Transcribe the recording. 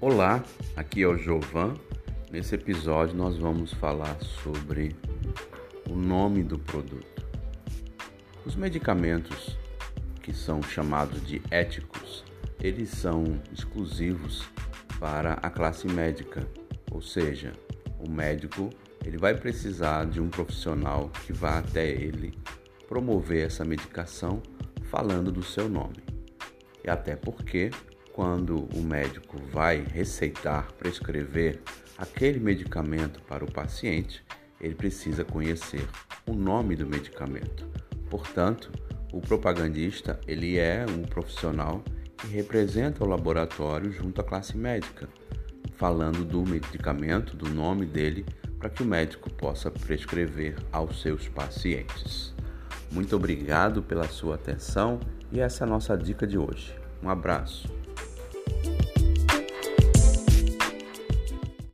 Olá, aqui é o Jovan. Nesse episódio nós vamos falar sobre o nome do produto. Os medicamentos que são chamados de éticos, eles são exclusivos para a classe médica, ou seja, o médico ele vai precisar de um profissional que vá até ele promover essa medicação falando do seu nome. E até porque quando o médico vai receitar, prescrever aquele medicamento para o paciente, ele precisa conhecer o nome do medicamento. Portanto, o propagandista ele é um profissional que representa o laboratório junto à classe médica, falando do medicamento, do nome dele, para que o médico possa prescrever aos seus pacientes. Muito obrigado pela sua atenção e essa é a nossa dica de hoje. Um abraço.